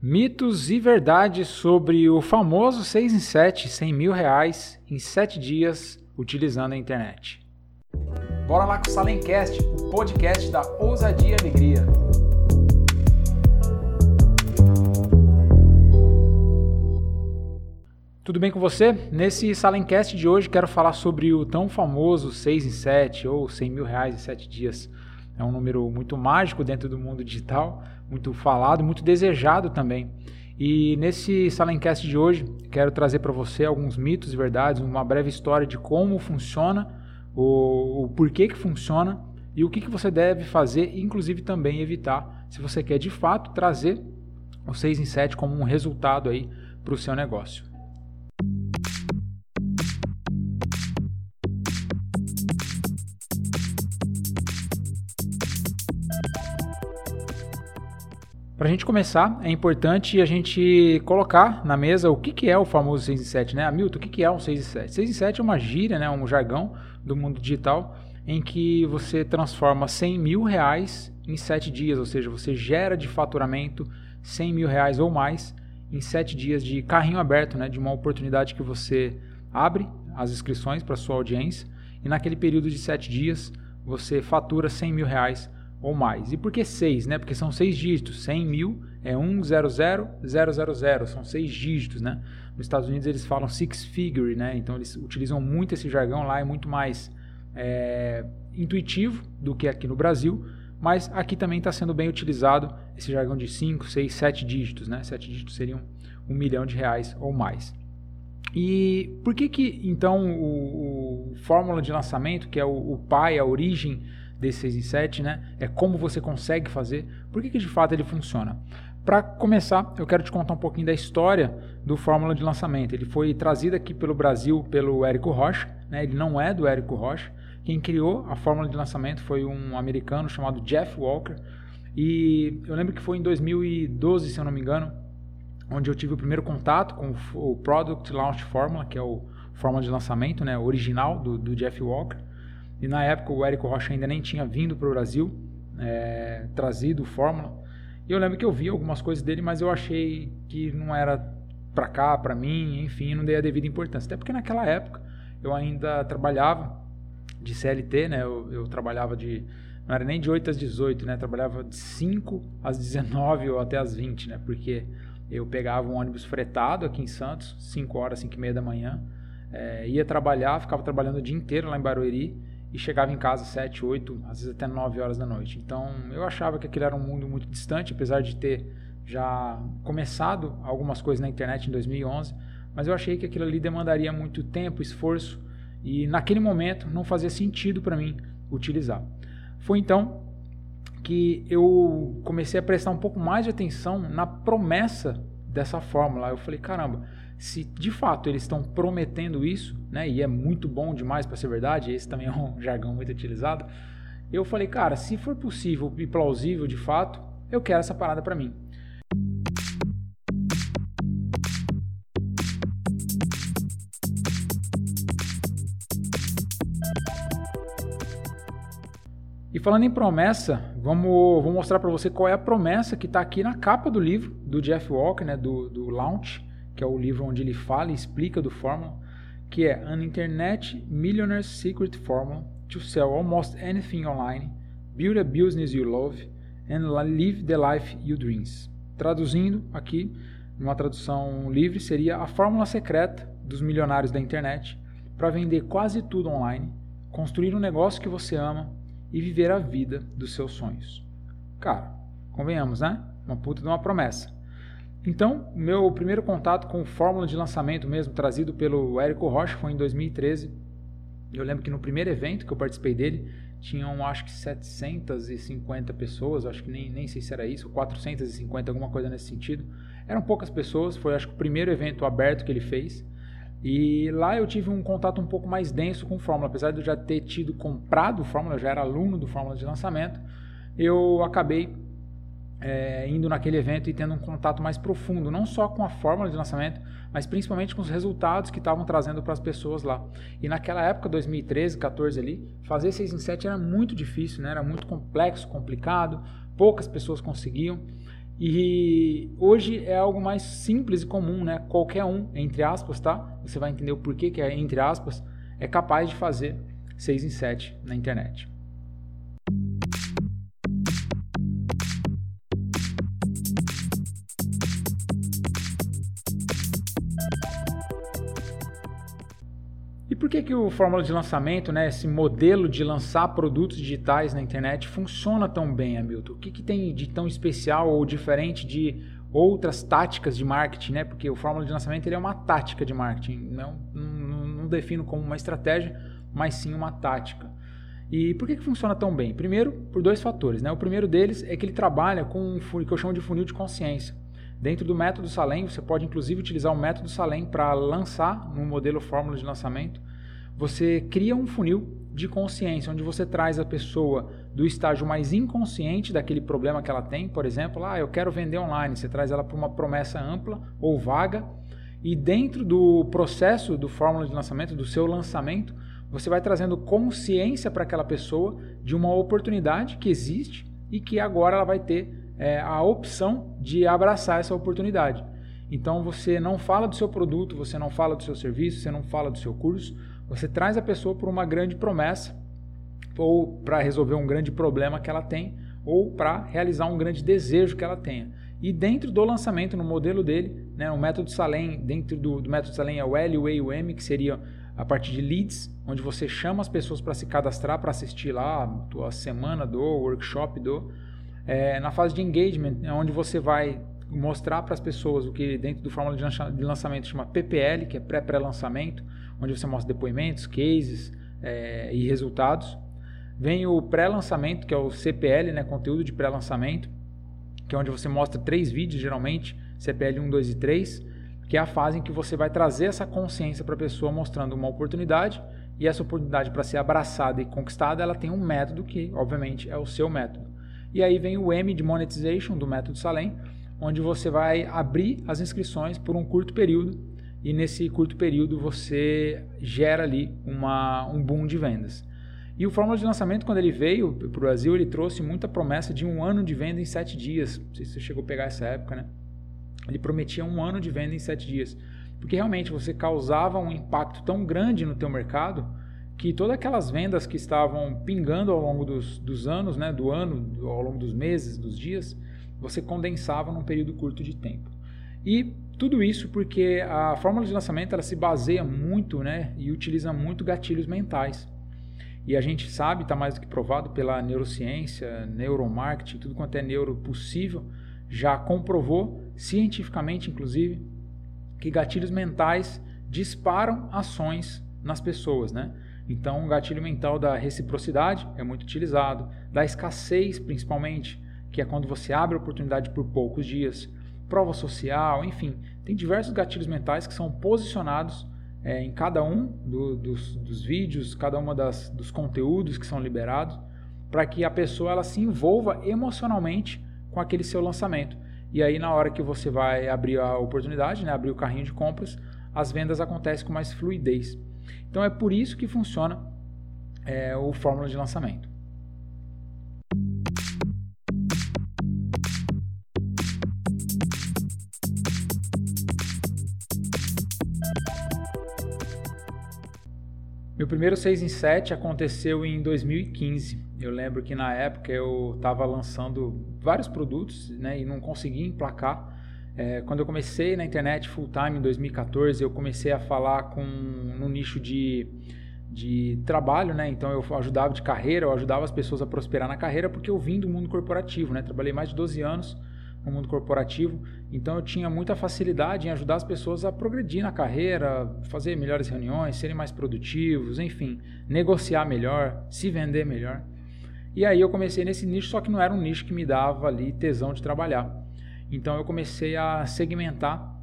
Mitos e verdades sobre o famoso 6 em 7, 100 mil reais em 7 dias utilizando a internet. Bora lá com o Salencast, o podcast da ousadia e alegria. Tudo bem com você? Nesse Salencast de hoje quero falar sobre o tão famoso 6 em 7 ou 100 mil reais em 7 dias. É um número muito mágico dentro do mundo digital, muito falado, muito desejado também. E nesse Salencast de hoje, quero trazer para você alguns mitos e verdades, uma breve história de como funciona, o, o porquê que funciona e o que, que você deve fazer, inclusive também evitar, se você quer de fato trazer o 6 em 7 como um resultado aí para o seu negócio. Para a gente começar, é importante a gente colocar na mesa o que, que é o famoso 6 em 7, né? Hamilton, o que, que é um 6 em 7? 6 em 7 é uma gíria, né? um jargão do mundo digital em que você transforma 100 mil reais em 7 dias, ou seja, você gera de faturamento 100 mil reais ou mais em 7 dias de carrinho aberto, né? de uma oportunidade que você abre as inscrições para sua audiência e naquele período de 7 dias você fatura 100 mil reais ou mais. E por que 6? Né? Porque são seis dígitos. 100 mil é 100,000, são seis dígitos. Né? Nos Estados Unidos eles falam six figure, né? então eles utilizam muito esse jargão lá, é muito mais é, intuitivo do que aqui no Brasil, mas aqui também está sendo bem utilizado esse jargão de 5, 6, 7 dígitos. Né? 7 dígitos seriam um milhão de reais ou mais. E por que que então o, o fórmula de lançamento, que é o, o pai, a origem desse 6 em 7, né? É como você consegue fazer. Por que, que de fato ele funciona? Para começar, eu quero te contar um pouquinho da história do Fórmula de Lançamento. Ele foi trazido aqui pelo Brasil pelo Érico Rocha, né? ele não é do Érico Rocha. Quem criou a Fórmula de Lançamento foi um americano chamado Jeff Walker. E eu lembro que foi em 2012, se eu não me engano, onde eu tive o primeiro contato com o Product Launch Formula, que é o Fórmula de Lançamento né? original do, do Jeff Walker. E na época o Érico Rocha ainda nem tinha vindo para o Brasil, é, trazido Fórmula. E eu lembro que eu vi algumas coisas dele, mas eu achei que não era para cá, para mim, enfim, não dei a devida importância. Até porque naquela época eu ainda trabalhava de CLT, né? Eu, eu trabalhava de não era nem de 8 às 18, né? Trabalhava de 5 às 19 ou até às 20, né? Porque eu pegava um ônibus fretado aqui em Santos, 5 horas, 5 e meia da manhã, é, ia trabalhar, ficava trabalhando o dia inteiro lá em Barueri, e chegava em casa 7, 8, às vezes até 9 horas da noite. Então eu achava que aquilo era um mundo muito distante, apesar de ter já começado algumas coisas na internet em 2011, mas eu achei que aquilo ali demandaria muito tempo, esforço e naquele momento não fazia sentido para mim utilizar. Foi então que eu comecei a prestar um pouco mais de atenção na promessa dessa fórmula. Eu falei, caramba, se de fato eles estão prometendo isso, né, e é muito bom demais para ser verdade, esse também é um jargão muito utilizado, eu falei, cara, se for possível e plausível de fato, eu quero essa parada para mim. E falando em promessa, vamos, vou mostrar para você qual é a promessa que está aqui na capa do livro do Jeff Walker, né, do, do Launch, que é o livro onde ele fala e explica do Fórmula, que é An Internet Millionaire's Secret Formula to Sell Almost Anything Online, Build a Business You Love, and Live the Life You Dreams. Traduzindo aqui, numa tradução livre, seria a fórmula secreta dos milionários da internet para vender quase tudo online, construir um negócio que você ama e viver a vida dos seus sonhos. Cara, convenhamos, né? Uma puta de uma promessa. Então, meu primeiro contato com fórmula de lançamento mesmo, trazido pelo Érico Rocha, foi em 2013. Eu lembro que no primeiro evento que eu participei dele, tinham acho que 750 pessoas, acho que nem, nem sei se era isso, 450, alguma coisa nesse sentido. Eram poucas pessoas, foi acho que o primeiro evento aberto que ele fez. E lá eu tive um contato um pouco mais denso com Fórmula, apesar de eu já ter tido comprado Fórmula, eu já era aluno do Fórmula de lançamento, eu acabei é, indo naquele evento e tendo um contato mais profundo, não só com a fórmula de lançamento, mas principalmente com os resultados que estavam trazendo para as pessoas lá. E naquela época, 2013, 14 ali, fazer 6 em 7 era muito difícil, né? era muito complexo, complicado, poucas pessoas conseguiam. E hoje é algo mais simples e comum, né? Qualquer um, entre aspas, tá? Você vai entender o porquê que é entre aspas, é capaz de fazer 6 em 7 na internet. Por que, que o fórmula de lançamento, né, esse modelo de lançar produtos digitais na internet funciona tão bem, Hamilton? O que, que tem de tão especial ou diferente de outras táticas de marketing, né? Porque o fórmula de lançamento é uma tática de marketing, não, não, não defino como uma estratégia, mas sim uma tática. E por que, que funciona tão bem? Primeiro, por dois fatores. Né? O primeiro deles é que ele trabalha com o que eu chamo de funil de consciência. Dentro do método Salem, você pode inclusive utilizar o método Salem para lançar no modelo fórmula de lançamento. Você cria um funil de consciência, onde você traz a pessoa do estágio mais inconsciente daquele problema que ela tem, por exemplo, ah, eu quero vender online, você traz ela para uma promessa ampla ou vaga, e dentro do processo do fórmula de lançamento, do seu lançamento, você vai trazendo consciência para aquela pessoa de uma oportunidade que existe e que agora ela vai ter é, a opção de abraçar essa oportunidade. Então você não fala do seu produto, você não fala do seu serviço, você não fala do seu curso, você traz a pessoa por uma grande promessa ou para resolver um grande problema que ela tem ou para realizar um grande desejo que ela tenha. E dentro do lançamento, no modelo dele, né, o método Salem, dentro do, do método Salem é o L, o E e o M, que seria a partir de leads, onde você chama as pessoas para se cadastrar para assistir lá a tua semana do workshop do é, na fase de engagement, é onde você vai mostrar para as pessoas o que dentro do fórmula de lançamento chama PPL, que é pré-pré-lançamento, onde você mostra depoimentos, cases é, e resultados. Vem o pré-lançamento, que é o CPL, né, conteúdo de pré-lançamento, que é onde você mostra três vídeos, geralmente, CPL 1, 2 e 3, que é a fase em que você vai trazer essa consciência para a pessoa mostrando uma oportunidade e essa oportunidade para ser abraçada e conquistada, ela tem um método que, obviamente, é o seu método. E aí vem o M de Monetization do método Salem, onde você vai abrir as inscrições por um curto período e nesse curto período você gera ali uma, um boom de vendas. E o Fórmula de Lançamento, quando ele veio para o Brasil, ele trouxe muita promessa de um ano de venda em sete dias. Não sei se você chegou a pegar essa época, né? Ele prometia um ano de venda em sete dias. Porque realmente você causava um impacto tão grande no teu mercado que todas aquelas vendas que estavam pingando ao longo dos, dos anos, né, do ano, ao longo dos meses, dos dias, você condensava num período curto de tempo. E tudo isso porque a fórmula de lançamento ela se baseia muito né, e utiliza muito gatilhos mentais. E a gente sabe, está mais do que provado pela neurociência, neuromarketing, tudo quanto é neuro possível, já comprovou, cientificamente inclusive, que gatilhos mentais disparam ações nas pessoas, né? Então, o gatilho mental da reciprocidade é muito utilizado, da escassez, principalmente, que é quando você abre a oportunidade por poucos dias, prova social, enfim, tem diversos gatilhos mentais que são posicionados é, em cada um do, dos, dos, vídeos, cada uma das, dos conteúdos que são liberados, para que a pessoa ela se envolva emocionalmente com aquele seu lançamento. E aí, na hora que você vai abrir a oportunidade, né, abrir o carrinho de compras, as vendas acontecem com mais fluidez. Então é por isso que funciona é, o fórmula de lançamento. Primeiro 6 em 7 aconteceu em 2015. Eu lembro que na época eu estava lançando vários produtos né, e não conseguia emplacar. É, quando eu comecei na internet full time em 2014, eu comecei a falar com no nicho de, de trabalho, né? Então eu ajudava de carreira, eu ajudava as pessoas a prosperar na carreira porque eu vim do mundo corporativo, né? Trabalhei mais de 12 anos no mundo corporativo, então eu tinha muita facilidade em ajudar as pessoas a progredir na carreira, fazer melhores reuniões, serem mais produtivos, enfim, negociar melhor, se vender melhor. E aí eu comecei nesse nicho, só que não era um nicho que me dava ali tesão de trabalhar. Então eu comecei a segmentar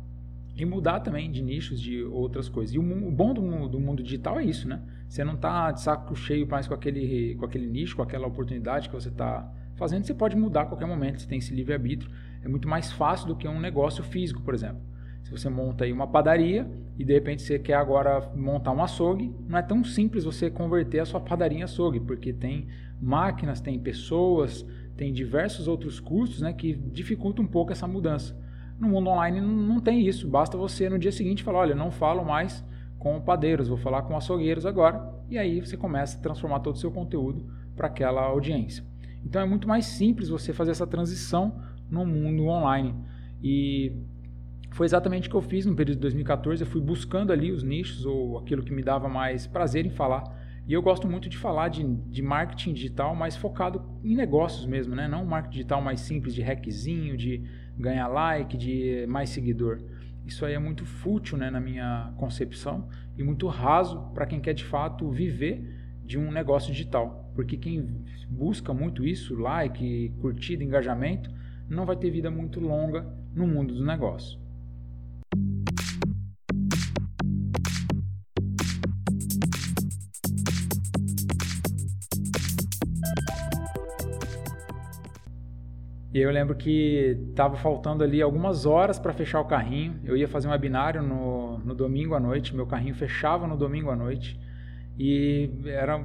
e mudar também de nichos, de outras coisas. E o, bom do, do mundo digital é isso, né? Você não está de saco cheio mais com aquele, com aquele nicho, com aquela oportunidade que você está fazendo, você pode mudar a qualquer momento, você tem esse livre-arbítrio. É muito mais fácil do que um negócio físico, por exemplo. Se você monta aí uma padaria e de repente você quer agora montar um açougue, não é tão simples você converter a sua padaria em açougue, porque tem máquinas, tem pessoas, tem diversos outros custos né, que dificultam um pouco essa mudança. No mundo online não tem isso, basta você no dia seguinte falar: olha, não falo mais com padeiros, vou falar com açougueiros agora, e aí você começa a transformar todo o seu conteúdo para aquela audiência. Então é muito mais simples você fazer essa transição no mundo online. E foi exatamente o que eu fiz no período de 2014. Eu fui buscando ali os nichos ou aquilo que me dava mais prazer em falar. E eu gosto muito de falar de, de marketing digital, mas focado em negócios mesmo, né? Não um marketing digital mais simples de hackzinho, de ganhar like, de mais seguidor. Isso aí é muito fútil né, na minha concepção e muito raso para quem quer de fato viver de um negócio digital. Porque quem busca muito isso, like, curtida, engajamento, não vai ter vida muito longa no mundo do negócio. E eu lembro que estava faltando ali algumas horas para fechar o carrinho. Eu ia fazer um webinário no, no domingo à noite, meu carrinho fechava no domingo à noite e era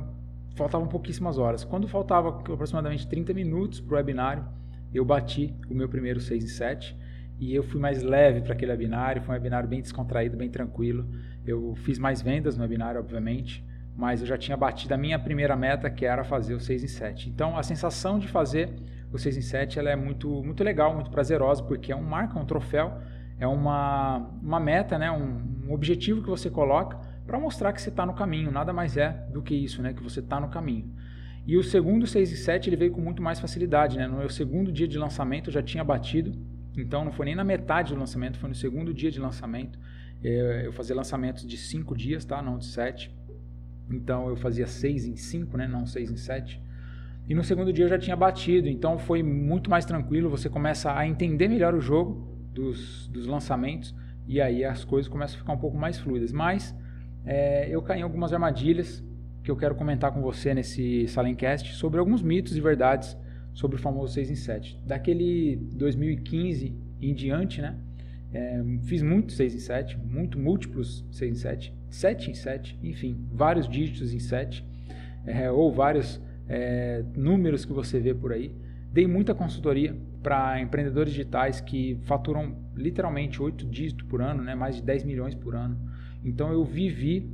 faltavam pouquíssimas horas. Quando faltava aproximadamente 30 minutos para o webinário, eu bati o meu primeiro 6 em 7 e eu fui mais leve para aquele webinário, foi um webinário bem descontraído, bem tranquilo. Eu fiz mais vendas no webinário, obviamente, mas eu já tinha batido a minha primeira meta, que era fazer o 6 em 7. Então, a sensação de fazer o 6 em 7 ela é muito, muito legal, muito prazerosa, porque é um marca, um troféu, é uma, uma meta, né, um, um objetivo que você coloca para mostrar que você está no caminho, nada mais é do que isso, né? que você está no caminho. E o segundo 6 e 7 ele veio com muito mais facilidade. Né? No meu segundo dia de lançamento eu já tinha batido, então não foi nem na metade do lançamento, foi no segundo dia de lançamento. É, eu fazia lançamentos de 5 dias, tá? não de 7. Então eu fazia 6 em 5, né? não 6 em 7. E no segundo dia eu já tinha batido, então foi muito mais tranquilo. Você começa a entender melhor o jogo dos, dos lançamentos e aí as coisas começam a ficar um pouco mais fluidas. Mas é, eu caí em algumas armadilhas que eu quero comentar com você nesse Salencast sobre alguns mitos e verdades sobre o famoso 6 em 7. Daquele 2015 em diante, né? É, fiz muito 6 em 7, muito múltiplos 6 em 7, 7 em 7, enfim, vários dígitos em 7, é, ou vários é, números que você vê por aí. Dei muita consultoria para empreendedores digitais que faturam literalmente 8 dígitos por ano, né? mais de 10 milhões por ano. Então eu vivi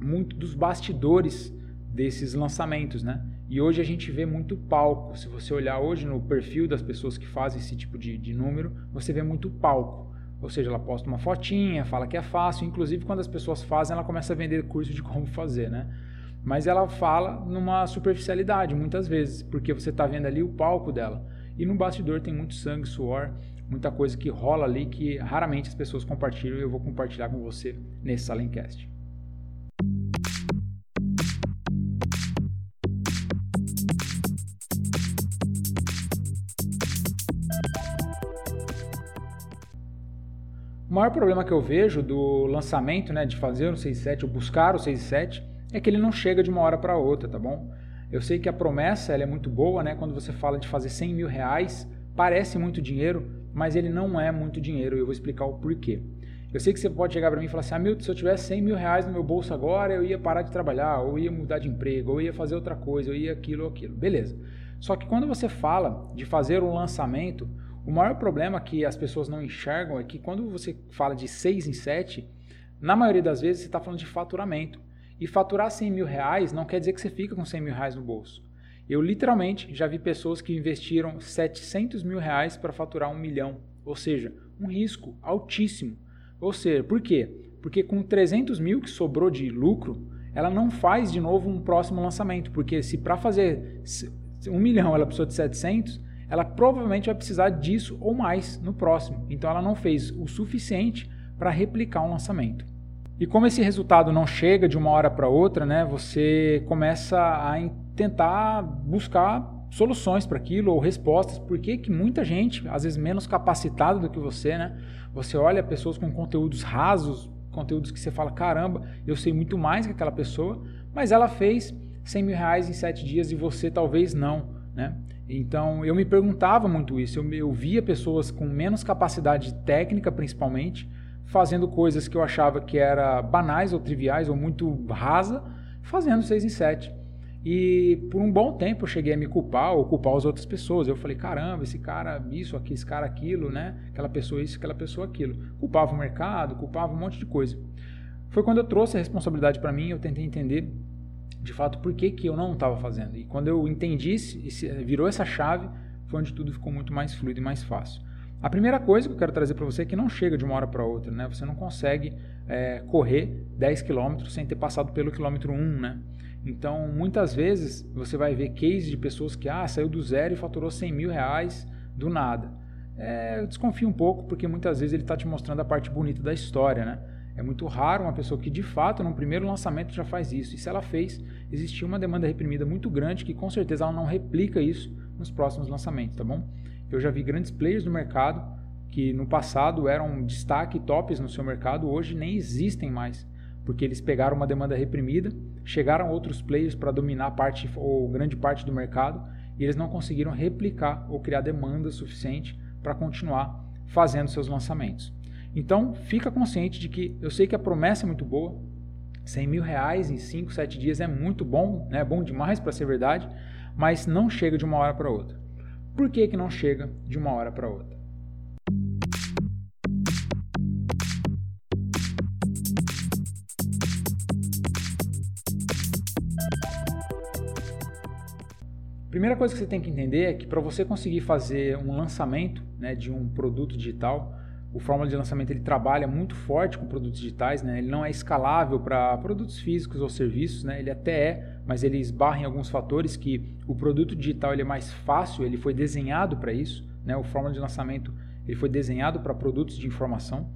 muito dos bastidores desses lançamentos, né? E hoje a gente vê muito palco. Se você olhar hoje no perfil das pessoas que fazem esse tipo de, de número, você vê muito palco. Ou seja, ela posta uma fotinha, fala que é fácil. Inclusive, quando as pessoas fazem, ela começa a vender curso de como fazer, né? Mas ela fala numa superficialidade, muitas vezes, porque você está vendo ali o palco dela. E no bastidor tem muito sangue, suor, muita coisa que rola ali que raramente as pessoas compartilham e eu vou compartilhar com você nesse Salencast. Maior problema que eu vejo do lançamento, né, de fazer o 67 ou buscar o 67, é que ele não chega de uma hora para outra, tá bom? Eu sei que a promessa ela é muito boa, né? Quando você fala de fazer 100 mil reais, parece muito dinheiro, mas ele não é muito dinheiro. Eu vou explicar o porquê. Eu sei que você pode chegar para mim e falar assim: ah, Milton, se eu tivesse 100 mil reais no meu bolso agora, eu ia parar de trabalhar, ou ia mudar de emprego, ou ia fazer outra coisa, ou ia aquilo ou aquilo. Beleza. Só que quando você fala de fazer um lançamento, o maior problema que as pessoas não enxergam é que quando você fala de 6 em 7, na maioria das vezes você está falando de faturamento. E faturar 100 mil reais não quer dizer que você fica com 100 mil reais no bolso. Eu literalmente já vi pessoas que investiram 700 mil reais para faturar um milhão, ou seja, um risco altíssimo. Ou seja, por quê? Porque com 300 mil que sobrou de lucro, ela não faz de novo um próximo lançamento, porque se para fazer um milhão ela precisou de 700, ela provavelmente vai precisar disso ou mais no próximo. Então ela não fez o suficiente para replicar um lançamento. E como esse resultado não chega de uma hora para outra, né, você começa a tentar buscar soluções para aquilo ou respostas. Por que, muita gente, às vezes menos capacitada do que você, né, você olha pessoas com conteúdos rasos, conteúdos que você fala, caramba, eu sei muito mais que aquela pessoa, mas ela fez 100 mil reais em sete dias e você talvez não, né? Então eu me perguntava muito isso, eu, eu via pessoas com menos capacidade técnica, principalmente, fazendo coisas que eu achava que era banais ou triviais ou muito rasa, fazendo 6 em 7. E por um bom tempo eu cheguei a me culpar ou culpar as outras pessoas. Eu falei, caramba, esse cara isso, aqui, esse cara aquilo, né? Aquela pessoa isso, aquela pessoa aquilo. Culpava o mercado, culpava um monte de coisa. Foi quando eu trouxe a responsabilidade para mim, eu tentei entender de fato por que, que eu não estava fazendo. E quando eu entendi, virou essa chave, foi onde tudo ficou muito mais fluido e mais fácil. A primeira coisa que eu quero trazer para você é que não chega de uma hora para outra, né? Você não consegue é, correr 10 km sem ter passado pelo quilômetro 1, né? Então, muitas vezes, você vai ver cases de pessoas que ah, saiu do zero e faturou 100 mil reais do nada. É, eu desconfio um pouco, porque muitas vezes ele está te mostrando a parte bonita da história, né? É muito raro uma pessoa que de fato, num primeiro lançamento, já faz isso. E se ela fez, existia uma demanda reprimida muito grande que com certeza ela não replica isso nos próximos lançamentos, tá bom? Eu já vi grandes players do mercado que no passado eram destaque tops no seu mercado, hoje nem existem mais porque eles pegaram uma demanda reprimida, chegaram outros players para dominar parte ou grande parte do mercado e eles não conseguiram replicar ou criar demanda suficiente para continuar fazendo seus lançamentos. Então, fica consciente de que eu sei que a promessa é muito boa, 100 mil reais em 5, 7 dias é muito bom, né? bom demais para ser verdade, mas não chega de uma hora para outra. Por que, que não chega de uma hora para outra? Primeira coisa que você tem que entender é que para você conseguir fazer um lançamento né, de um produto digital, o fórmula de lançamento ele trabalha muito forte com produtos digitais, né? ele não é escalável para produtos físicos ou serviços, né? ele até é, mas ele esbarra em alguns fatores que o produto digital ele é mais fácil, ele foi desenhado para isso, né? o fórmula de lançamento ele foi desenhado para produtos de informação.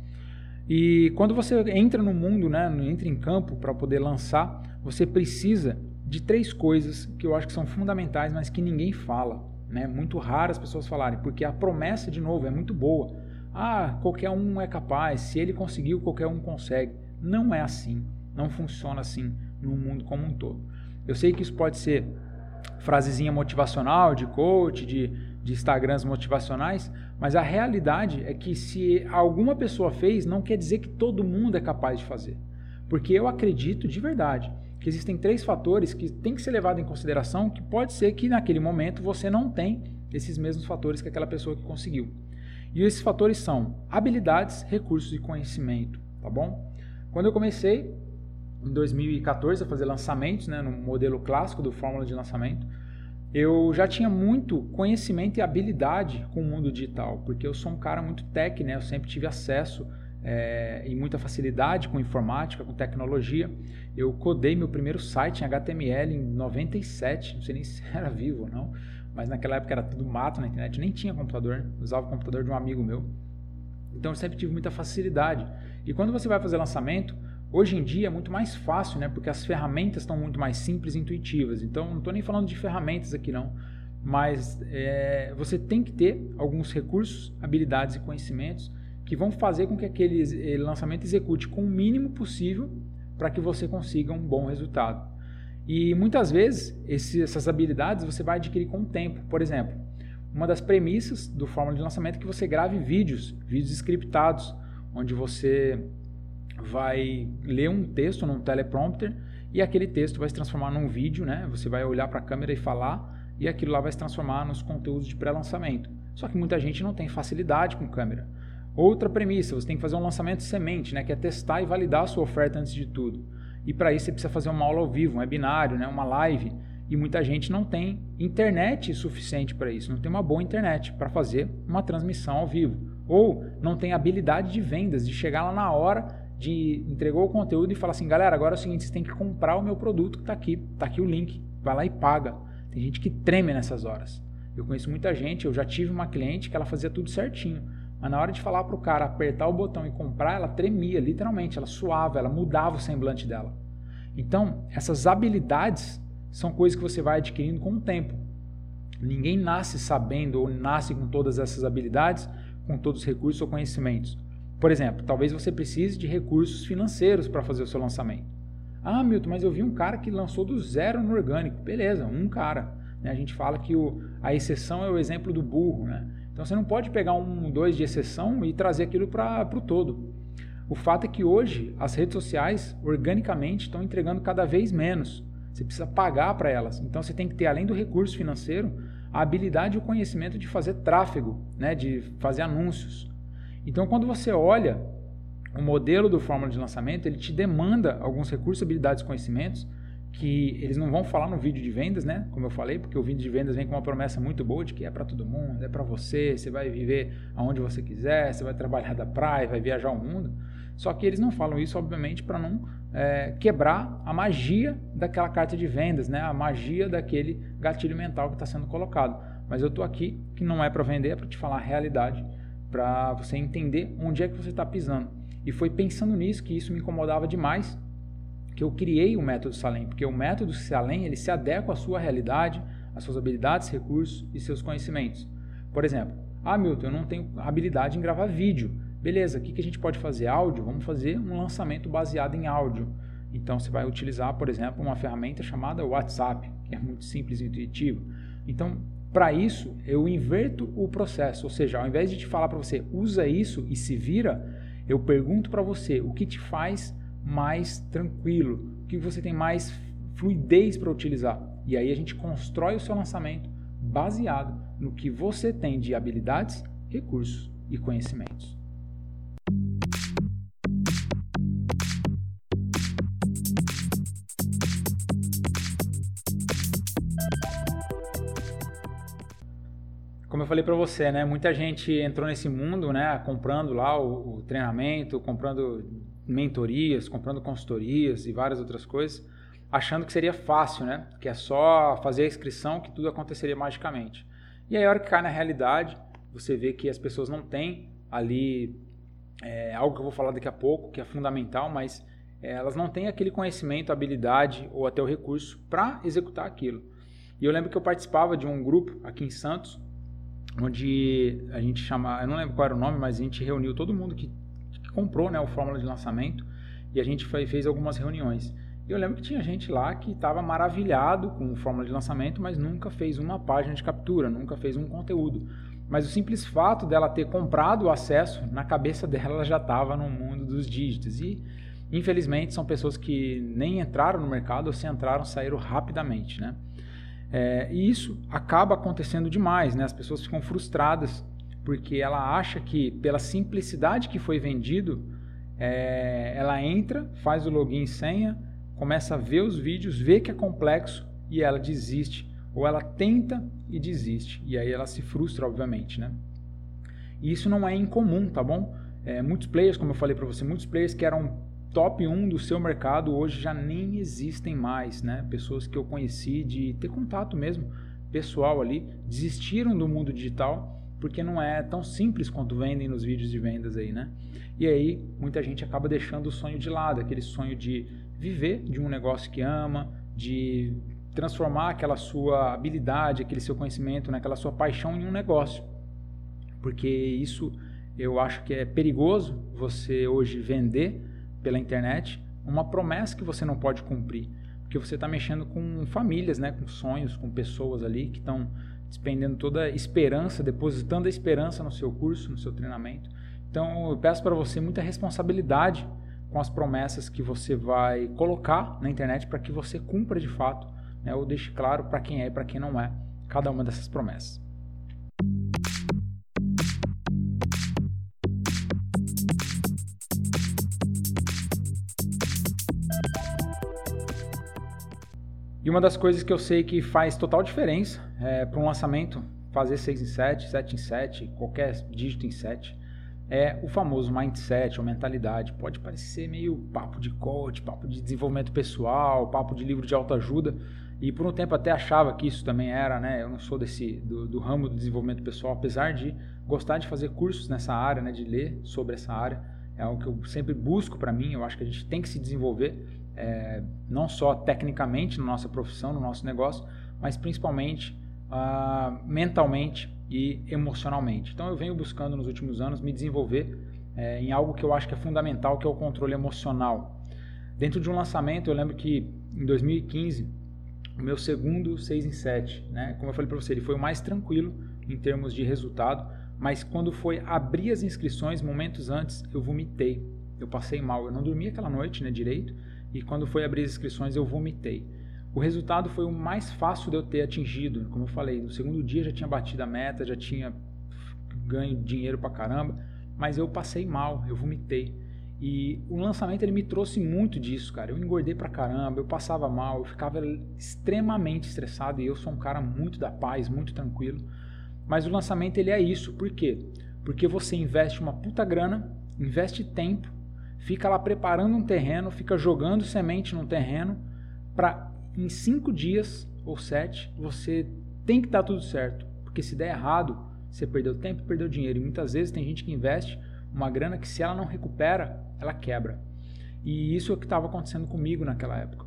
E quando você entra no mundo, né, entra em campo para poder lançar, você precisa de três coisas que eu acho que são fundamentais, mas que ninguém fala. Né? Muito raro as pessoas falarem, porque a promessa, de novo, é muito boa. Ah, qualquer um é capaz, se ele conseguiu, qualquer um consegue. Não é assim, não funciona assim no mundo como um todo. Eu sei que isso pode ser frasezinha motivacional, de coach, de, de Instagrams motivacionais, mas a realidade é que se alguma pessoa fez, não quer dizer que todo mundo é capaz de fazer. Porque eu acredito de verdade que existem três fatores que tem que ser levado em consideração, que pode ser que naquele momento você não tem esses mesmos fatores que aquela pessoa que conseguiu. E esses fatores são habilidades, recursos e conhecimento, tá bom? Quando eu comecei em 2014 a fazer lançamentos, né, no modelo clássico do fórmula de lançamento, eu já tinha muito conhecimento e habilidade com o mundo digital, porque eu sou um cara muito tech, né? Eu sempre tive acesso é, e muita facilidade com informática, com tecnologia. Eu codei meu primeiro site em HTML em 97, não sei nem se era vivo ou não, mas naquela época era tudo mato na internet, nem tinha computador, usava o computador de um amigo meu. Então eu sempre tive muita facilidade. E quando você vai fazer lançamento, hoje em dia é muito mais fácil, né? Porque as ferramentas estão muito mais simples e intuitivas. Então não estou nem falando de ferramentas aqui não, mas é, você tem que ter alguns recursos, habilidades e conhecimentos que vão fazer com que aquele eh, lançamento execute com o mínimo possível para que você consiga um bom resultado. E muitas vezes esse, essas habilidades você vai adquirir com o tempo. Por exemplo, uma das premissas do fórmula de lançamento é que você grave vídeos, vídeos scriptados, onde você vai ler um texto num teleprompter e aquele texto vai se transformar num vídeo, né? Você vai olhar para a câmera e falar e aquilo lá vai se transformar nos conteúdos de pré-lançamento. Só que muita gente não tem facilidade com câmera. Outra premissa, você tem que fazer um lançamento semente, né, que é testar e validar a sua oferta antes de tudo. E para isso você precisa fazer uma aula ao vivo, um webinário, né, uma live. E muita gente não tem internet suficiente para isso, não tem uma boa internet para fazer uma transmissão ao vivo. Ou não tem habilidade de vendas, de chegar lá na hora de entregou o conteúdo e falar assim, galera, agora é o seguinte, você tem que comprar o meu produto que está aqui, está aqui o link, vai lá e paga. Tem gente que treme nessas horas. Eu conheço muita gente, eu já tive uma cliente que ela fazia tudo certinho mas na hora de falar para o cara apertar o botão e comprar, ela tremia, literalmente, ela suava, ela mudava o semblante dela. Então, essas habilidades são coisas que você vai adquirindo com o tempo. Ninguém nasce sabendo ou nasce com todas essas habilidades, com todos os recursos ou conhecimentos. Por exemplo, talvez você precise de recursos financeiros para fazer o seu lançamento. Ah, Milton, mas eu vi um cara que lançou do zero no orgânico. Beleza, um cara. Né? A gente fala que a exceção é o exemplo do burro. Né? Então você não pode pegar um, dois de exceção e trazer aquilo para o todo. O fato é que hoje as redes sociais organicamente estão entregando cada vez menos. Você precisa pagar para elas. Então você tem que ter, além do recurso financeiro, a habilidade e o conhecimento de fazer tráfego, né, de fazer anúncios. Então quando você olha o modelo do fórmula de lançamento, ele te demanda alguns recursos, habilidades conhecimentos que eles não vão falar no vídeo de vendas, né? Como eu falei, porque o vídeo de vendas vem com uma promessa muito boa de que é para todo mundo, é para você, você vai viver aonde você quiser, você vai trabalhar da praia, vai viajar o mundo. Só que eles não falam isso, obviamente, para não é, quebrar a magia daquela carta de vendas, né? A magia daquele gatilho mental que está sendo colocado. Mas eu estou aqui que não é para vender, é para te falar a realidade, para você entender onde é que você está pisando. E foi pensando nisso que isso me incomodava demais que eu criei o método Salem, porque o método Salem ele se adequa à sua realidade, às suas habilidades, recursos e seus conhecimentos. Por exemplo, ah, Milton, eu não tenho habilidade em gravar vídeo. Beleza, o que, que a gente pode fazer? Áudio? Vamos fazer um lançamento baseado em áudio. Então você vai utilizar, por exemplo, uma ferramenta chamada WhatsApp, que é muito simples e intuitivo. Então, para isso, eu inverto o processo, ou seja, ao invés de te falar para você usa isso e se vira, eu pergunto para você o que te faz mais tranquilo, que você tem mais fluidez para utilizar. E aí a gente constrói o seu lançamento baseado no que você tem de habilidades, recursos e conhecimentos. Como eu falei para você, né, muita gente entrou nesse mundo, né, comprando lá o, o treinamento, comprando mentorias, comprando consultorias e várias outras coisas, achando que seria fácil, né? Que é só fazer a inscrição que tudo aconteceria magicamente. E aí, a hora que cai na realidade, você vê que as pessoas não têm ali é, algo que eu vou falar daqui a pouco, que é fundamental, mas é, elas não têm aquele conhecimento, habilidade ou até o recurso para executar aquilo. E eu lembro que eu participava de um grupo aqui em Santos, onde a gente chama, eu não lembro qual era o nome, mas a gente reuniu todo mundo que comprou né, o fórmula de lançamento e a gente foi, fez algumas reuniões. E eu lembro que tinha gente lá que estava maravilhado com o fórmula de lançamento, mas nunca fez uma página de captura, nunca fez um conteúdo. Mas o simples fato dela ter comprado o acesso, na cabeça dela ela já estava no mundo dos dígitos. E infelizmente são pessoas que nem entraram no mercado ou se entraram, saíram rapidamente. Né? É, e isso acaba acontecendo demais, né? as pessoas ficam frustradas porque ela acha que pela simplicidade que foi vendido, é, ela entra, faz o login e senha, começa a ver os vídeos, vê que é complexo e ela desiste. Ou ela tenta e desiste. E aí ela se frustra, obviamente, né? E isso não é incomum, tá bom? É, muitos players, como eu falei para você, muitos players que eram top 1 do seu mercado hoje já nem existem mais, né? Pessoas que eu conheci de ter contato mesmo pessoal ali, desistiram do mundo digital porque não é tão simples quanto vendem nos vídeos de vendas aí, né? E aí muita gente acaba deixando o sonho de lado, aquele sonho de viver de um negócio que ama, de transformar aquela sua habilidade, aquele seu conhecimento, né, sua paixão em um negócio. Porque isso eu acho que é perigoso você hoje vender pela internet uma promessa que você não pode cumprir, porque você está mexendo com famílias, né, com sonhos, com pessoas ali que estão despendendo toda a esperança, depositando a esperança no seu curso, no seu treinamento. Então, eu peço para você muita responsabilidade com as promessas que você vai colocar na internet para que você cumpra de fato, né, ou deixe claro para quem é e para quem não é cada uma dessas promessas. E uma das coisas que eu sei que faz total diferença é, para um lançamento fazer 6 em 7, 7 em 7, qualquer dígito em 7, é o famoso mindset ou mentalidade. Pode parecer meio papo de coach, papo de desenvolvimento pessoal, papo de livro de autoajuda. E por um tempo até achava que isso também era, né? Eu não sou desse do, do ramo do desenvolvimento pessoal, apesar de gostar de fazer cursos nessa área, né? De ler sobre essa área, é algo que eu sempre busco para mim. Eu acho que a gente tem que se desenvolver é, não só tecnicamente na nossa profissão, no nosso negócio, mas principalmente uh, mentalmente e emocionalmente. Então eu venho buscando nos últimos anos me desenvolver é, em algo que eu acho que é fundamental, que é o controle emocional. Dentro de um lançamento, eu lembro que em 2015, o meu segundo 6 em 7, né, como eu falei para você, ele foi o mais tranquilo em termos de resultado, mas quando foi abrir as inscrições, momentos antes, eu vomitei. Eu passei mal, eu não dormi aquela noite né, direito, e quando foi abrir as inscrições eu vomitei. O resultado foi o mais fácil de eu ter atingido. Como eu falei, no segundo dia já tinha batido a meta, já tinha ganho dinheiro pra caramba, mas eu passei mal, eu vomitei. E o lançamento ele me trouxe muito disso, cara. Eu engordei pra caramba, eu passava mal, eu ficava extremamente estressado e eu sou um cara muito da paz, muito tranquilo. Mas o lançamento ele é isso, por quê? Porque você investe uma puta grana, investe tempo, fica lá preparando um terreno, fica jogando semente no terreno para em cinco dias ou sete você tem que dar tudo certo, porque se der errado você perdeu tempo, perdeu dinheiro. E muitas vezes tem gente que investe uma grana que se ela não recupera ela quebra. E isso é o que estava acontecendo comigo naquela época.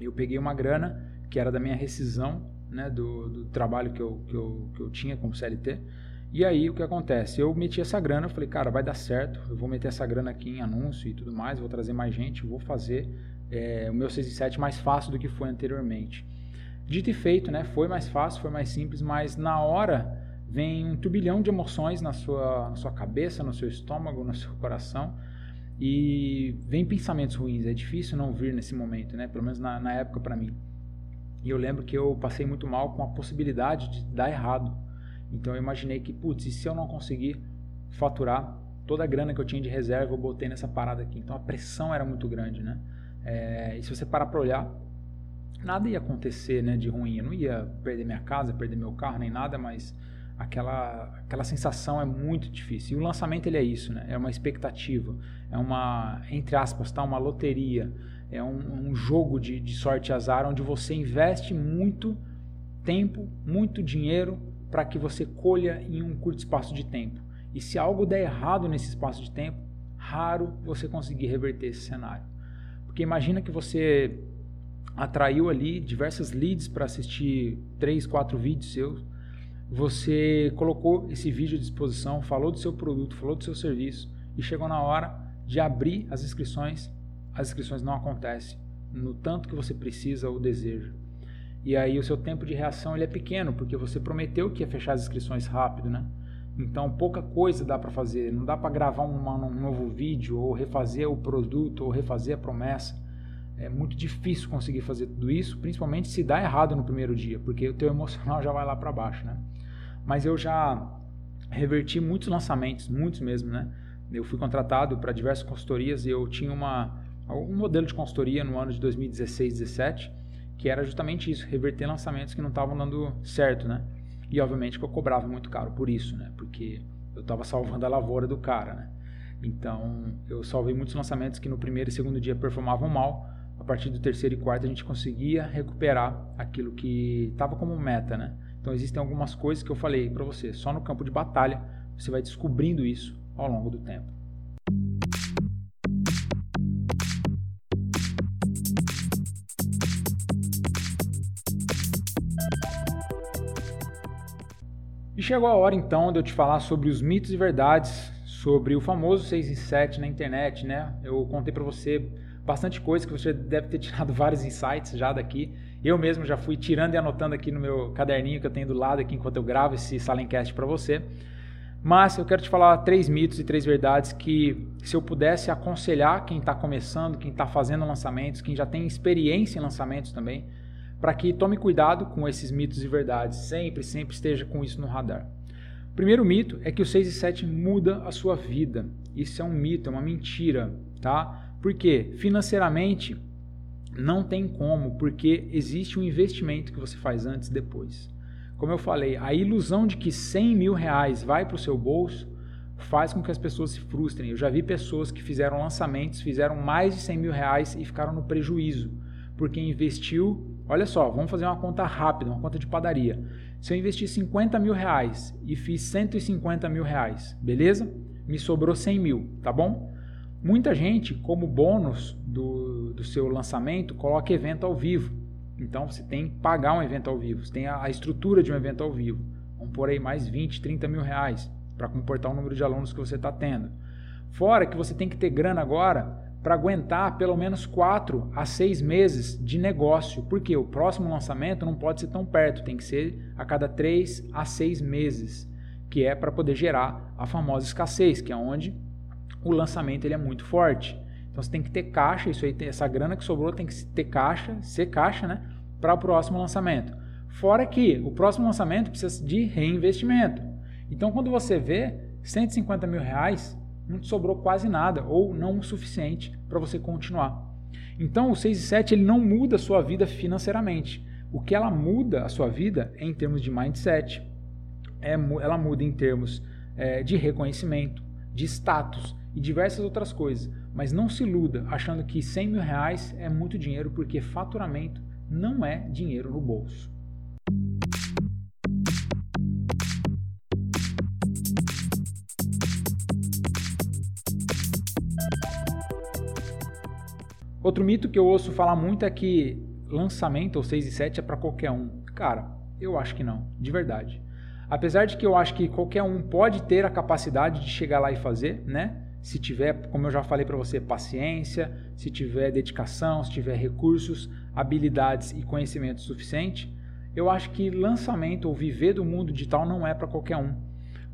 Eu peguei uma grana que era da minha rescisão, né, do, do trabalho que eu, que, eu, que eu tinha como CLT e aí o que acontece? Eu meti essa grana, eu falei, cara, vai dar certo, eu vou meter essa grana aqui em anúncio e tudo mais, vou trazer mais gente, vou fazer é, o meu 6 e 7 mais fácil do que foi anteriormente. Dito e feito, né? Foi mais fácil, foi mais simples, mas na hora vem um turbilhão de emoções na sua, na sua cabeça, no seu estômago, no seu coração e vem pensamentos ruins. É difícil não vir nesse momento, né? Pelo menos na, na época para mim. E eu lembro que eu passei muito mal com a possibilidade de dar errado então eu imaginei que, putz, e se eu não conseguir faturar toda a grana que eu tinha de reserva, eu botei nessa parada aqui. Então a pressão era muito grande, né? É, e se você parar para olhar, nada ia acontecer né, de ruim. Eu não ia perder minha casa, perder meu carro, nem nada, mas aquela, aquela sensação é muito difícil. E o lançamento ele é isso, né? É uma expectativa, é uma, entre aspas, tá? uma loteria, é um, um jogo de, de sorte e azar onde você investe muito tempo, muito dinheiro para que você colha em um curto espaço de tempo. E se algo der errado nesse espaço de tempo, raro você conseguir reverter esse cenário. Porque imagina que você atraiu ali diversas leads para assistir três, quatro vídeos seus. Você colocou esse vídeo à disposição, falou do seu produto, falou do seu serviço e chegou na hora de abrir as inscrições. As inscrições não acontecem no tanto que você precisa ou deseja. E aí o seu tempo de reação ele é pequeno, porque você prometeu que ia fechar as inscrições rápido, né? Então pouca coisa dá para fazer, não dá para gravar um, um, novo vídeo ou refazer o produto ou refazer a promessa. É muito difícil conseguir fazer tudo isso, principalmente se dá errado no primeiro dia, porque o teu emocional já vai lá para baixo, né? Mas eu já reverti muitos lançamentos, muitos mesmo, né? Eu fui contratado para diversas consultorias e eu tinha uma um modelo de consultoria no ano de 2016, 17 que era justamente isso, reverter lançamentos que não estavam dando certo, né? E obviamente que eu cobrava muito caro por isso, né? Porque eu estava salvando a lavoura do cara, né? Então, eu salvei muitos lançamentos que no primeiro e segundo dia performavam mal. A partir do terceiro e quarto a gente conseguia recuperar aquilo que estava como meta, né? Então, existem algumas coisas que eu falei para você, só no campo de batalha você vai descobrindo isso ao longo do tempo. E chegou a hora então de eu te falar sobre os mitos e verdades sobre o famoso 6 em 7 na internet, né? Eu contei para você bastante coisa que você deve ter tirado vários insights já daqui. Eu mesmo já fui tirando e anotando aqui no meu caderninho que eu tenho do lado aqui enquanto eu gravo esse Salencast para você. Mas eu quero te falar três mitos e três verdades que, se eu pudesse aconselhar quem está começando, quem está fazendo lançamentos, quem já tem experiência em lançamentos também, para que tome cuidado com esses mitos e verdades. Sempre, sempre esteja com isso no radar. O primeiro mito é que o 6 e 7 muda a sua vida. Isso é um mito, é uma mentira, tá? Porque financeiramente não tem como, porque existe um investimento que você faz antes e depois. Como eu falei, a ilusão de que 100 mil reais vai para o seu bolso faz com que as pessoas se frustrem. Eu já vi pessoas que fizeram lançamentos, fizeram mais de 100 mil reais e ficaram no prejuízo, porque investiu Olha só, vamos fazer uma conta rápida, uma conta de padaria. Se eu investir 50 mil reais e fiz 150 mil reais, beleza? Me sobrou 100 mil, tá bom? Muita gente, como bônus do, do seu lançamento, coloca evento ao vivo. Então você tem que pagar um evento ao vivo, você tem a, a estrutura de um evento ao vivo. Vamos por aí mais 20, 30 mil reais para comportar o número de alunos que você está tendo. Fora que você tem que ter grana agora para aguentar pelo menos 4 a 6 meses de negócio, porque o próximo lançamento não pode ser tão perto, tem que ser a cada 3 a 6 meses, que é para poder gerar a famosa escassez, que é onde o lançamento ele é muito forte. Então você tem que ter caixa, isso aí, essa grana que sobrou tem que ter caixa, ser caixa, né? para o próximo lançamento. Fora que o próximo lançamento precisa de reinvestimento. Então, quando você vê 150 mil reais, não sobrou quase nada ou não o suficiente para você continuar. Então, o 6 e 7 ele não muda a sua vida financeiramente. O que ela muda a sua vida é em termos de mindset, é, ela muda em termos é, de reconhecimento, de status e diversas outras coisas. Mas não se iluda achando que 100 mil reais é muito dinheiro, porque faturamento não é dinheiro no bolso. Outro mito que eu ouço falar muito é que lançamento ou 6 e 7 é para qualquer um. Cara, eu acho que não, de verdade. Apesar de que eu acho que qualquer um pode ter a capacidade de chegar lá e fazer, né? Se tiver, como eu já falei para você, paciência, se tiver dedicação, se tiver recursos, habilidades e conhecimento suficiente, eu acho que lançamento ou viver do mundo digital não é para qualquer um,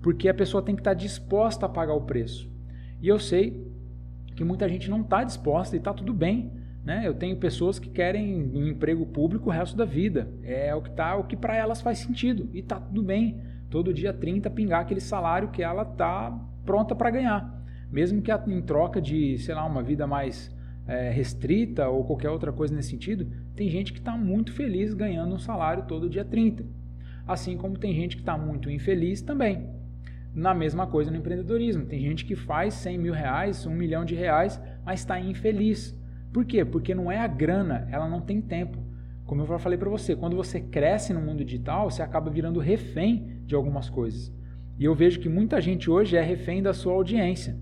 porque a pessoa tem que estar tá disposta a pagar o preço. E eu sei que muita gente não está disposta e está tudo bem. Né? Eu tenho pessoas que querem um emprego público o resto da vida. É o que tá, o que para elas faz sentido e está tudo bem. Todo dia 30 pingar aquele salário que ela está pronta para ganhar. Mesmo que em troca de, sei lá, uma vida mais é, restrita ou qualquer outra coisa nesse sentido, tem gente que está muito feliz ganhando um salário todo dia 30. Assim como tem gente que está muito infeliz também na mesma coisa no empreendedorismo. Tem gente que faz 100 mil reais, 1 milhão de reais, mas está infeliz. Por quê? Porque não é a grana, ela não tem tempo. Como eu já falei para você, quando você cresce no mundo digital, você acaba virando refém de algumas coisas. E eu vejo que muita gente hoje é refém da sua audiência.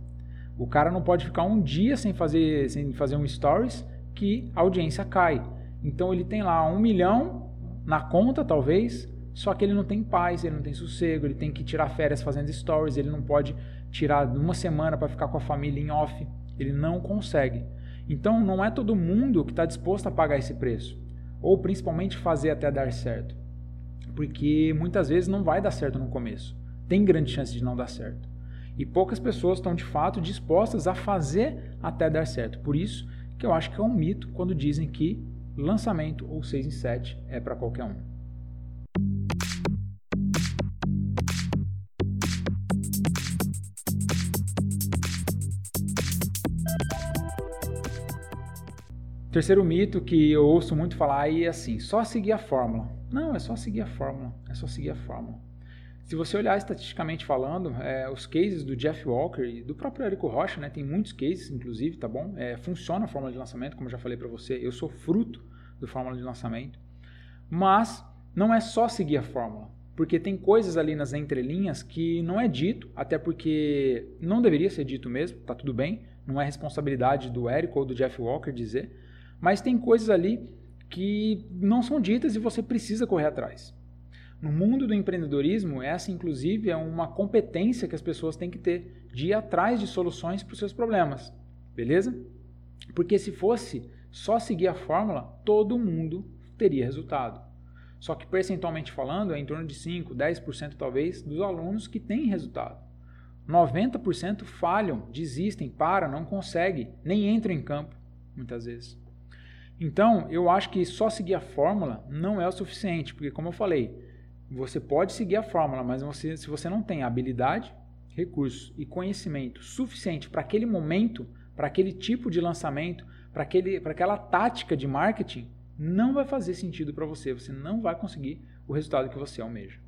O cara não pode ficar um dia sem fazer, sem fazer um stories que a audiência cai. Então ele tem lá um milhão na conta, talvez, só que ele não tem paz, ele não tem sossego, ele tem que tirar férias fazendo stories, ele não pode tirar uma semana para ficar com a família em off. Ele não consegue. Então não é todo mundo que está disposto a pagar esse preço. Ou principalmente fazer até dar certo. Porque muitas vezes não vai dar certo no começo. Tem grande chance de não dar certo. E poucas pessoas estão de fato dispostas a fazer até dar certo. Por isso que eu acho que é um mito quando dizem que lançamento ou 6 em 7 é para qualquer um. Terceiro mito que eu ouço muito falar é assim: só seguir a fórmula. Não, é só seguir a fórmula. É só seguir a fórmula. Se você olhar estatisticamente falando, é, os cases do Jeff Walker e do próprio Érico Rocha, né, tem muitos cases, inclusive, tá bom? É, funciona a fórmula de lançamento, como eu já falei para você. Eu sou fruto do fórmula de lançamento. Mas não é só seguir a fórmula, porque tem coisas ali nas entrelinhas que não é dito, até porque não deveria ser dito mesmo, tá tudo bem. Não é responsabilidade do Érico ou do Jeff Walker dizer mas tem coisas ali que não são ditas e você precisa correr atrás. No mundo do empreendedorismo, essa inclusive é uma competência que as pessoas têm que ter de ir atrás de soluções para os seus problemas, beleza? Porque se fosse só seguir a fórmula, todo mundo teria resultado. Só que percentualmente falando, é em torno de 5, 10% talvez dos alunos que têm resultado. 90% falham, desistem, param, não conseguem, nem entram em campo, muitas vezes. Então, eu acho que só seguir a fórmula não é o suficiente, porque como eu falei, você pode seguir a fórmula, mas você, se você não tem habilidade, recursos e conhecimento suficiente para aquele momento, para aquele tipo de lançamento, para aquela tática de marketing, não vai fazer sentido para você. Você não vai conseguir o resultado que você almeja.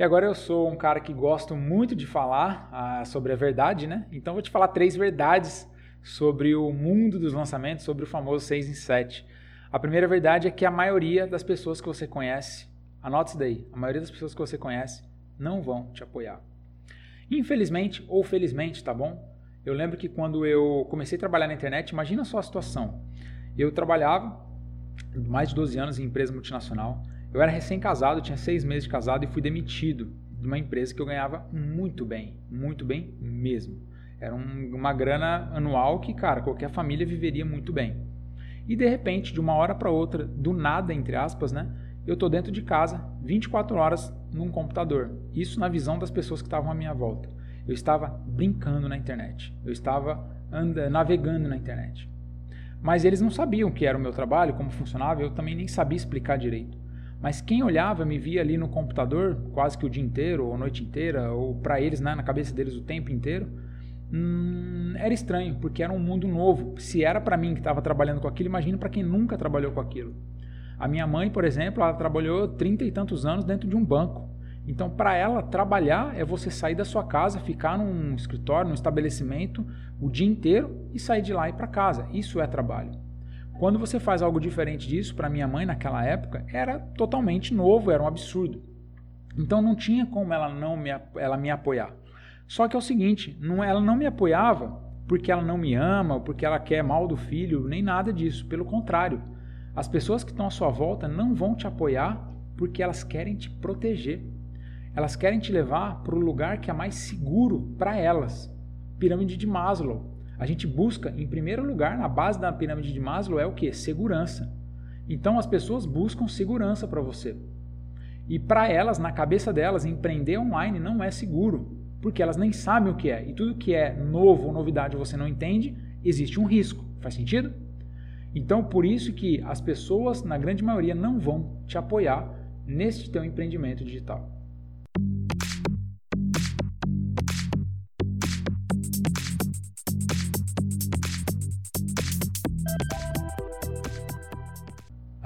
E agora eu sou um cara que gosto muito de falar ah, sobre a verdade, né? Então vou te falar três verdades sobre o mundo dos lançamentos, sobre o famoso 6 em 7. A primeira verdade é que a maioria das pessoas que você conhece, anote isso daí, a maioria das pessoas que você conhece não vão te apoiar. Infelizmente ou felizmente, tá bom? Eu lembro que quando eu comecei a trabalhar na internet, imagina só a situação. Eu trabalhava mais de 12 anos em empresa multinacional, eu era recém-casado, tinha seis meses de casado e fui demitido de uma empresa que eu ganhava muito bem, muito bem mesmo. Era um, uma grana anual que, cara, qualquer família viveria muito bem. E de repente, de uma hora para outra, do nada, entre aspas, né? eu estou dentro de casa 24 horas num computador. Isso na visão das pessoas que estavam à minha volta. Eu estava brincando na internet. Eu estava anda, navegando na internet. Mas eles não sabiam o que era o meu trabalho, como funcionava, eu também nem sabia explicar direito. Mas quem olhava, me via ali no computador quase que o dia inteiro, ou a noite inteira, ou para eles, né, na cabeça deles o tempo inteiro, hum, era estranho, porque era um mundo novo. Se era para mim que estava trabalhando com aquilo, imagina para quem nunca trabalhou com aquilo. A minha mãe, por exemplo, ela trabalhou trinta e tantos anos dentro de um banco. Então, para ela, trabalhar é você sair da sua casa, ficar num escritório, num estabelecimento o dia inteiro e sair de lá e para casa. Isso é trabalho. Quando você faz algo diferente disso, para minha mãe naquela época, era totalmente novo, era um absurdo. Então não tinha como ela não me, ela me apoiar. Só que é o seguinte, não, ela não me apoiava porque ela não me ama, porque ela quer mal do filho, nem nada disso. Pelo contrário, as pessoas que estão à sua volta não vão te apoiar porque elas querem te proteger. Elas querem te levar para o lugar que é mais seguro para elas. Pirâmide de Maslow. A gente busca, em primeiro lugar, na base da pirâmide de Maslow, é o que? Segurança. Então as pessoas buscam segurança para você. E para elas, na cabeça delas, empreender online não é seguro, porque elas nem sabem o que é. E tudo que é novo ou novidade você não entende, existe um risco. Faz sentido? Então, por isso que as pessoas, na grande maioria, não vão te apoiar neste teu empreendimento digital.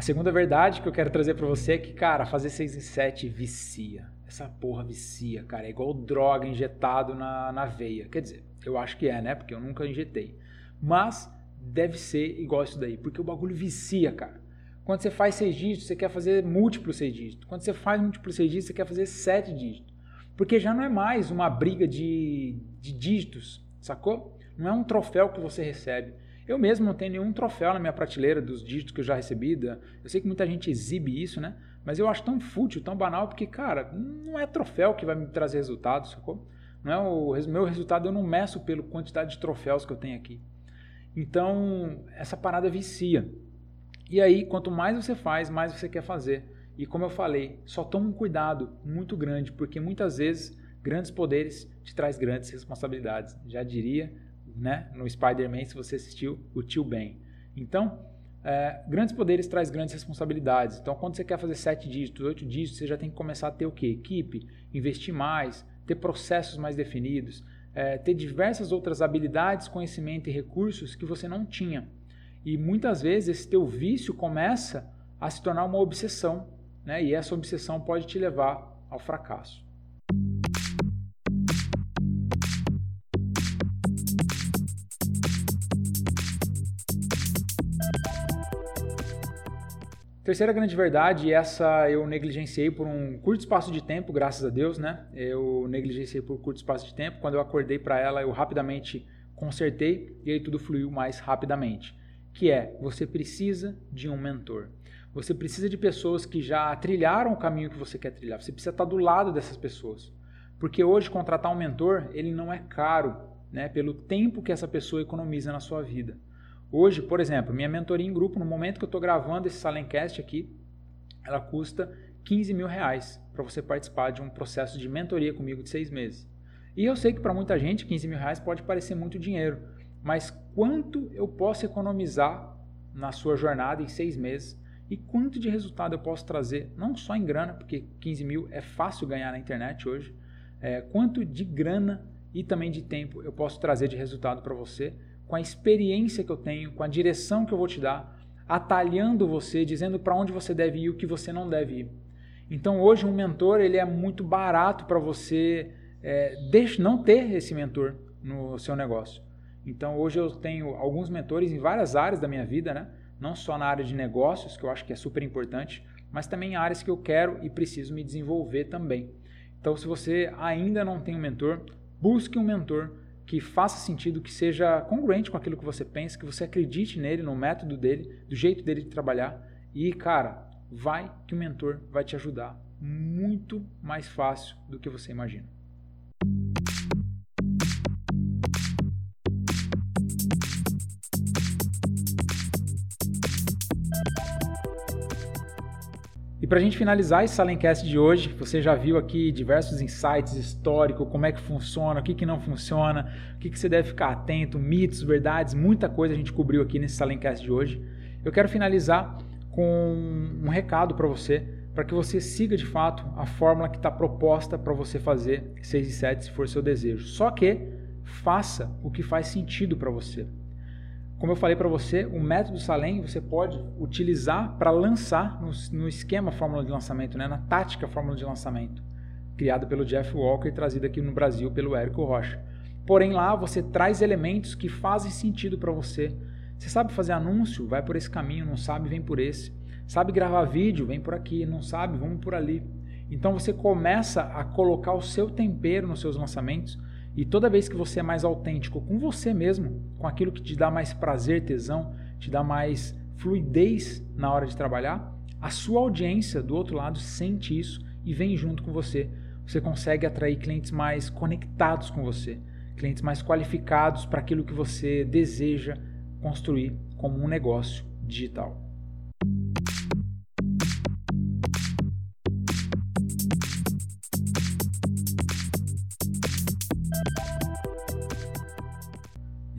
Segunda verdade que eu quero trazer para você é que, cara, fazer 6 em 7 vicia. Essa porra vicia, cara. É igual droga injetado na, na veia. Quer dizer, eu acho que é, né? Porque eu nunca injetei. Mas deve ser igual isso daí, porque o bagulho vicia, cara. Quando você faz 6 dígitos, você quer fazer múltiplos 6 dígitos. Quando você faz múltiplos 6 dígitos, você quer fazer 7 dígitos. Porque já não é mais uma briga de, de dígitos, sacou? Não é um troféu que você recebe eu mesmo não tenho nenhum troféu na minha prateleira dos dígitos que eu já recebi. Eu sei que muita gente exibe isso, né? Mas eu acho tão fútil, tão banal, porque, cara, não é troféu que vai me trazer resultado, sacou? Não é o meu resultado, eu não meço pela quantidade de troféus que eu tenho aqui. Então, essa parada vicia. E aí, quanto mais você faz, mais você quer fazer. E como eu falei, só toma um cuidado muito grande, porque muitas vezes grandes poderes te traz grandes responsabilidades. Já diria né, no Spider-Man, se você assistiu, o tio Ben. Então, é, grandes poderes traz grandes responsabilidades. Então, quando você quer fazer sete dígitos, oito dígitos, você já tem que começar a ter o quê? Equipe, investir mais, ter processos mais definidos, é, ter diversas outras habilidades, conhecimento e recursos que você não tinha. E muitas vezes esse teu vício começa a se tornar uma obsessão, né? E essa obsessão pode te levar ao fracasso. Terceira grande verdade, essa eu negligenciei por um curto espaço de tempo, graças a Deus, né? Eu negligenciei por um curto espaço de tempo. Quando eu acordei para ela, eu rapidamente consertei e aí tudo fluiu mais rapidamente. Que é, você precisa de um mentor. Você precisa de pessoas que já trilharam o caminho que você quer trilhar. Você precisa estar do lado dessas pessoas. Porque hoje contratar um mentor, ele não é caro, né? Pelo tempo que essa pessoa economiza na sua vida. Hoje, por exemplo, minha mentoria em grupo, no momento que eu estou gravando esse Salencast aqui, ela custa 15 mil reais para você participar de um processo de mentoria comigo de seis meses. E eu sei que para muita gente 15 mil reais pode parecer muito dinheiro, mas quanto eu posso economizar na sua jornada em seis meses e quanto de resultado eu posso trazer, não só em grana, porque 15 mil é fácil ganhar na internet hoje, é, quanto de grana e também de tempo eu posso trazer de resultado para você com a experiência que eu tenho, com a direção que eu vou te dar, atalhando você, dizendo para onde você deve ir e o que você não deve ir. Então hoje um mentor ele é muito barato para você é, não ter esse mentor no seu negócio. Então hoje eu tenho alguns mentores em várias áreas da minha vida, né? não só na área de negócios, que eu acho que é super importante, mas também em áreas que eu quero e preciso me desenvolver também. Então se você ainda não tem um mentor, busque um mentor que faça sentido, que seja congruente com aquilo que você pensa, que você acredite nele, no método dele, do jeito dele de trabalhar. E, cara, vai que o mentor vai te ajudar muito mais fácil do que você imagina. Para a gente finalizar esse Salencast de hoje, você já viu aqui diversos insights históricos, como é que funciona, o que, que não funciona, o que, que você deve ficar atento, mitos, verdades, muita coisa a gente cobriu aqui nesse Salencast de hoje. Eu quero finalizar com um recado para você, para que você siga de fato a fórmula que está proposta para você fazer 6 e 7 se for seu desejo. Só que faça o que faz sentido para você. Como eu falei para você, o método Salem você pode utilizar para lançar no, no, esquema fórmula de lançamento, né? na tática fórmula de lançamento, criada pelo Jeff Walker e trazida aqui no Brasil pelo Érico Rocha. Porém, lá você traz elementos que fazem sentido para você. Você sabe fazer anúncio? Vai por esse caminho, não sabe? Vem por esse. Sabe gravar vídeo? Vem por aqui, não sabe? Vamos por ali. Então você começa a colocar o seu tempero nos seus lançamentos e toda vez que você é mais autêntico com você mesmo, com aquilo que te dá mais prazer, tesão, te dá mais fluidez na hora de trabalhar, a sua audiência do outro lado sente isso e vem junto com você. Você consegue atrair clientes mais conectados com você, clientes mais qualificados para aquilo que você deseja construir como um negócio digital.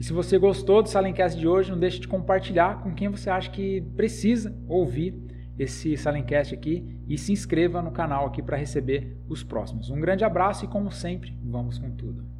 Se você gostou do Salencast de hoje, não deixe de compartilhar com quem você acha que precisa ouvir esse Salencast aqui e se inscreva no canal aqui para receber os próximos. Um grande abraço e como sempre, vamos com tudo.